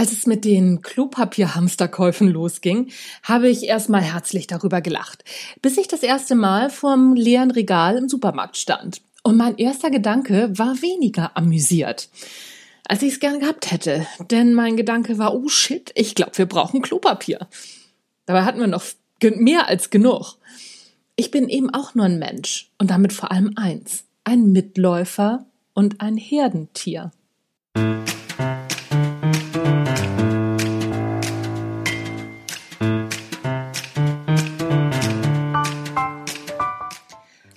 Als es mit den Klopapierhamsterkäufen losging, habe ich erstmal herzlich darüber gelacht, bis ich das erste Mal vorm leeren Regal im Supermarkt stand. Und mein erster Gedanke war weniger amüsiert, als ich es gern gehabt hätte. Denn mein Gedanke war, oh shit, ich glaube, wir brauchen Klopapier. Dabei hatten wir noch mehr als genug. Ich bin eben auch nur ein Mensch und damit vor allem eins, ein Mitläufer und ein Herdentier.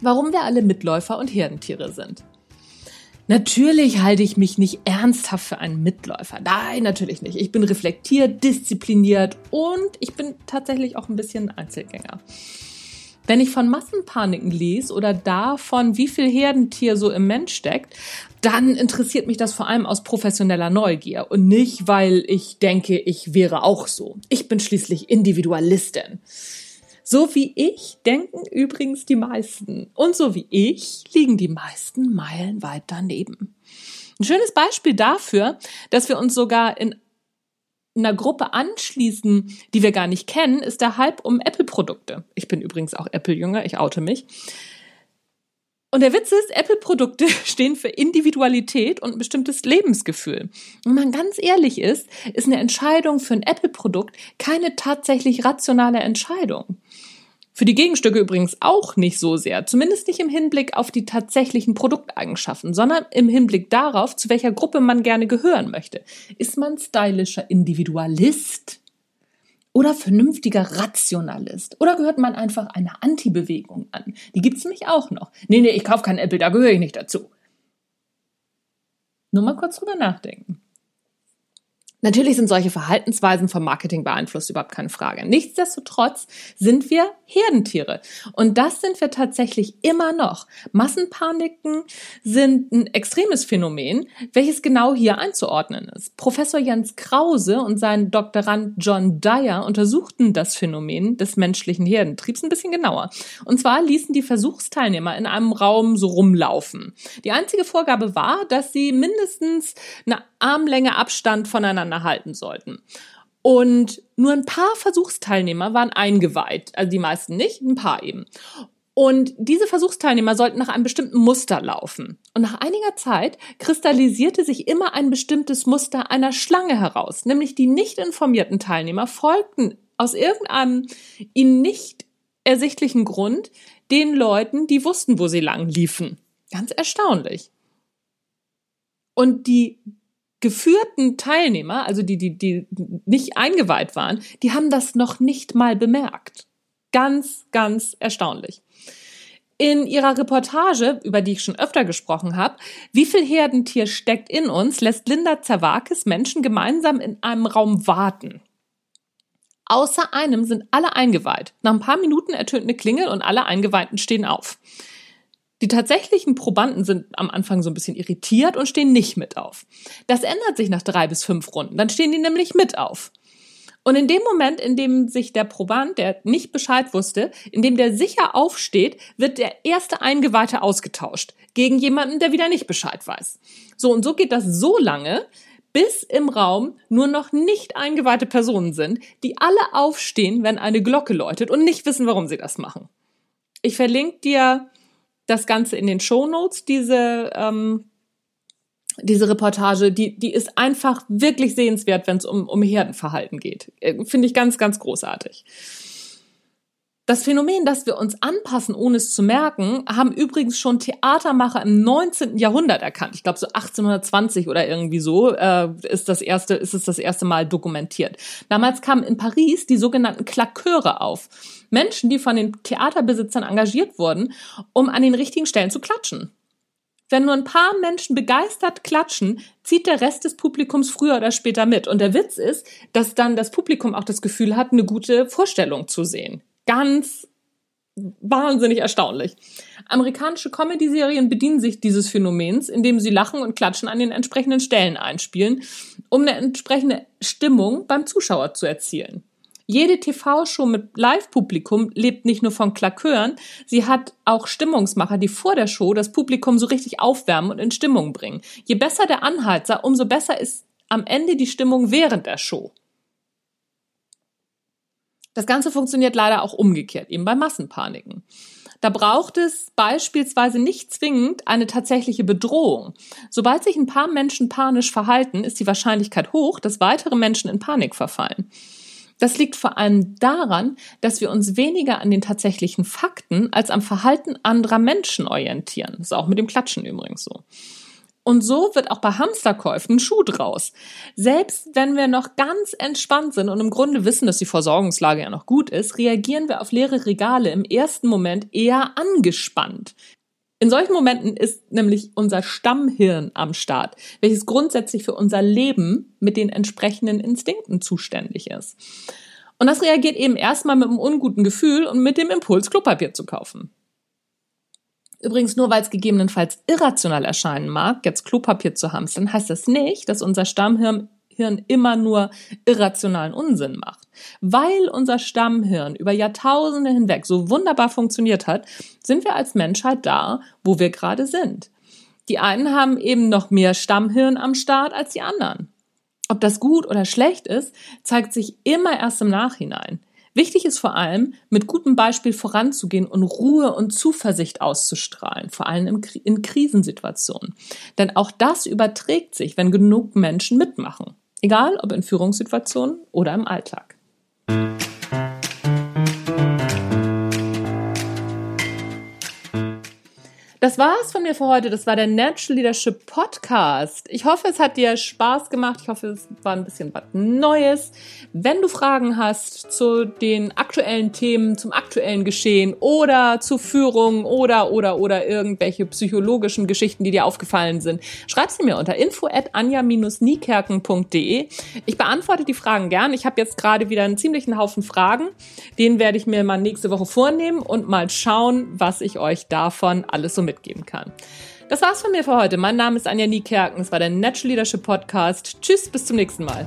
Warum wir alle Mitläufer und Herdentiere sind. Natürlich halte ich mich nicht ernsthaft für einen Mitläufer. Nein, natürlich nicht. Ich bin reflektiert, diszipliniert und ich bin tatsächlich auch ein bisschen Einzelgänger. Wenn ich von Massenpaniken lese oder davon, wie viel Herdentier so im Mensch steckt, dann interessiert mich das vor allem aus professioneller Neugier und nicht, weil ich denke, ich wäre auch so. Ich bin schließlich Individualistin. So wie ich denken übrigens die meisten. Und so wie ich liegen die meisten meilenweit daneben. Ein schönes Beispiel dafür, dass wir uns sogar in einer Gruppe anschließen, die wir gar nicht kennen, ist der Hype um Apple-Produkte. Ich bin übrigens auch Apple-Jünger, ich oute mich. Und der Witz ist, Apple-Produkte stehen für Individualität und ein bestimmtes Lebensgefühl. Wenn man ganz ehrlich ist, ist eine Entscheidung für ein Apple-Produkt keine tatsächlich rationale Entscheidung. Für die Gegenstücke übrigens auch nicht so sehr, zumindest nicht im Hinblick auf die tatsächlichen Produkteigenschaften, sondern im Hinblick darauf, zu welcher Gruppe man gerne gehören möchte. Ist man stylischer Individualist? Oder vernünftiger Rationalist? Oder gehört man einfach einer Anti-Bewegung an? Die gibt's nämlich auch noch. Nee, nee, ich kaufe kein Apple, da gehöre ich nicht dazu. Nur mal kurz drüber nachdenken. Natürlich sind solche Verhaltensweisen vom Marketing beeinflusst, überhaupt keine Frage. Nichtsdestotrotz sind wir Herdentiere. Und das sind wir tatsächlich immer noch. Massenpaniken sind ein extremes Phänomen, welches genau hier einzuordnen ist. Professor Jens Krause und sein Doktorand John Dyer untersuchten das Phänomen des menschlichen Herdentriebs ein bisschen genauer. Und zwar ließen die Versuchsteilnehmer in einem Raum so rumlaufen. Die einzige Vorgabe war, dass sie mindestens eine Armlänge Abstand voneinander halten sollten. Und nur ein paar Versuchsteilnehmer waren eingeweiht, also die meisten nicht, ein paar eben. Und diese Versuchsteilnehmer sollten nach einem bestimmten Muster laufen. Und nach einiger Zeit kristallisierte sich immer ein bestimmtes Muster einer Schlange heraus, nämlich die nicht informierten Teilnehmer folgten aus irgendeinem ihnen nicht ersichtlichen Grund den Leuten, die wussten, wo sie lang liefen. Ganz erstaunlich. Und die geführten Teilnehmer, also die, die, die nicht eingeweiht waren, die haben das noch nicht mal bemerkt. Ganz, ganz erstaunlich. In ihrer Reportage, über die ich schon öfter gesprochen habe, wie viel Herdentier steckt in uns, lässt Linda Zerwakis Menschen gemeinsam in einem Raum warten. Außer einem sind alle eingeweiht. Nach ein paar Minuten ertönt eine Klingel und alle Eingeweihten stehen auf. Die tatsächlichen Probanden sind am Anfang so ein bisschen irritiert und stehen nicht mit auf. Das ändert sich nach drei bis fünf Runden. Dann stehen die nämlich mit auf. Und in dem Moment, in dem sich der Proband, der nicht Bescheid wusste, in dem der sicher aufsteht, wird der erste Eingeweihte ausgetauscht gegen jemanden, der wieder nicht Bescheid weiß. So und so geht das so lange, bis im Raum nur noch nicht eingeweihte Personen sind, die alle aufstehen, wenn eine Glocke läutet und nicht wissen, warum sie das machen. Ich verlinke dir das Ganze in den Show Notes, diese, ähm, diese Reportage, die, die ist einfach wirklich sehenswert, wenn es um, um Herdenverhalten geht. Äh, Finde ich ganz, ganz großartig. Das Phänomen, dass wir uns anpassen, ohne es zu merken, haben übrigens schon Theatermacher im 19. Jahrhundert erkannt. Ich glaube, so 1820 oder irgendwie so äh, ist das erste, ist es das erste Mal dokumentiert. Damals kamen in Paris die sogenannten Klaköre auf. Menschen, die von den Theaterbesitzern engagiert wurden, um an den richtigen Stellen zu klatschen. Wenn nur ein paar Menschen begeistert klatschen, zieht der Rest des Publikums früher oder später mit. Und der Witz ist, dass dann das Publikum auch das Gefühl hat, eine gute Vorstellung zu sehen ganz wahnsinnig erstaunlich. Amerikanische Comedy-Serien bedienen sich dieses Phänomens, indem sie Lachen und Klatschen an den entsprechenden Stellen einspielen, um eine entsprechende Stimmung beim Zuschauer zu erzielen. Jede TV-Show mit Live-Publikum lebt nicht nur von Klakören, sie hat auch Stimmungsmacher, die vor der Show das Publikum so richtig aufwärmen und in Stimmung bringen. Je besser der Anheizer, umso besser ist am Ende die Stimmung während der Show. Das Ganze funktioniert leider auch umgekehrt, eben bei Massenpaniken. Da braucht es beispielsweise nicht zwingend eine tatsächliche Bedrohung. Sobald sich ein paar Menschen panisch verhalten, ist die Wahrscheinlichkeit hoch, dass weitere Menschen in Panik verfallen. Das liegt vor allem daran, dass wir uns weniger an den tatsächlichen Fakten als am Verhalten anderer Menschen orientieren. Das ist auch mit dem Klatschen übrigens so. Und so wird auch bei Hamsterkäufen ein Schuh draus. Selbst wenn wir noch ganz entspannt sind und im Grunde wissen, dass die Versorgungslage ja noch gut ist, reagieren wir auf leere Regale im ersten Moment eher angespannt. In solchen Momenten ist nämlich unser Stammhirn am Start, welches grundsätzlich für unser Leben mit den entsprechenden Instinkten zuständig ist. Und das reagiert eben erstmal mit einem unguten Gefühl und mit dem Impuls, Klopapier zu kaufen. Übrigens, nur weil es gegebenenfalls irrational erscheinen mag, jetzt Klopapier zu hamstern, heißt das nicht, dass unser Stammhirn Hirn immer nur irrationalen Unsinn macht. Weil unser Stammhirn über Jahrtausende hinweg so wunderbar funktioniert hat, sind wir als Menschheit da, wo wir gerade sind. Die einen haben eben noch mehr Stammhirn am Start als die anderen. Ob das gut oder schlecht ist, zeigt sich immer erst im Nachhinein. Wichtig ist vor allem, mit gutem Beispiel voranzugehen und Ruhe und Zuversicht auszustrahlen, vor allem in Krisensituationen. Denn auch das überträgt sich, wenn genug Menschen mitmachen. Egal ob in Führungssituationen oder im Alltag. Das war's von mir für heute. Das war der Natural Leadership Podcast. Ich hoffe, es hat dir Spaß gemacht. Ich hoffe, es war ein bisschen was Neues. Wenn du Fragen hast zu den aktuellen Themen, zum aktuellen Geschehen oder zu Führung oder, oder, oder irgendwelche psychologischen Geschichten, die dir aufgefallen sind, schreib sie mir unter info at anja-niekerken.de. Ich beantworte die Fragen gern. Ich habe jetzt gerade wieder einen ziemlichen Haufen Fragen. Den werde ich mir mal nächste Woche vornehmen und mal schauen, was ich euch davon alles so mitgeben kann. Das war's von mir für heute. Mein Name ist Anja Niekerken. Es war der Natural Leadership Podcast. Tschüss, bis zum nächsten Mal.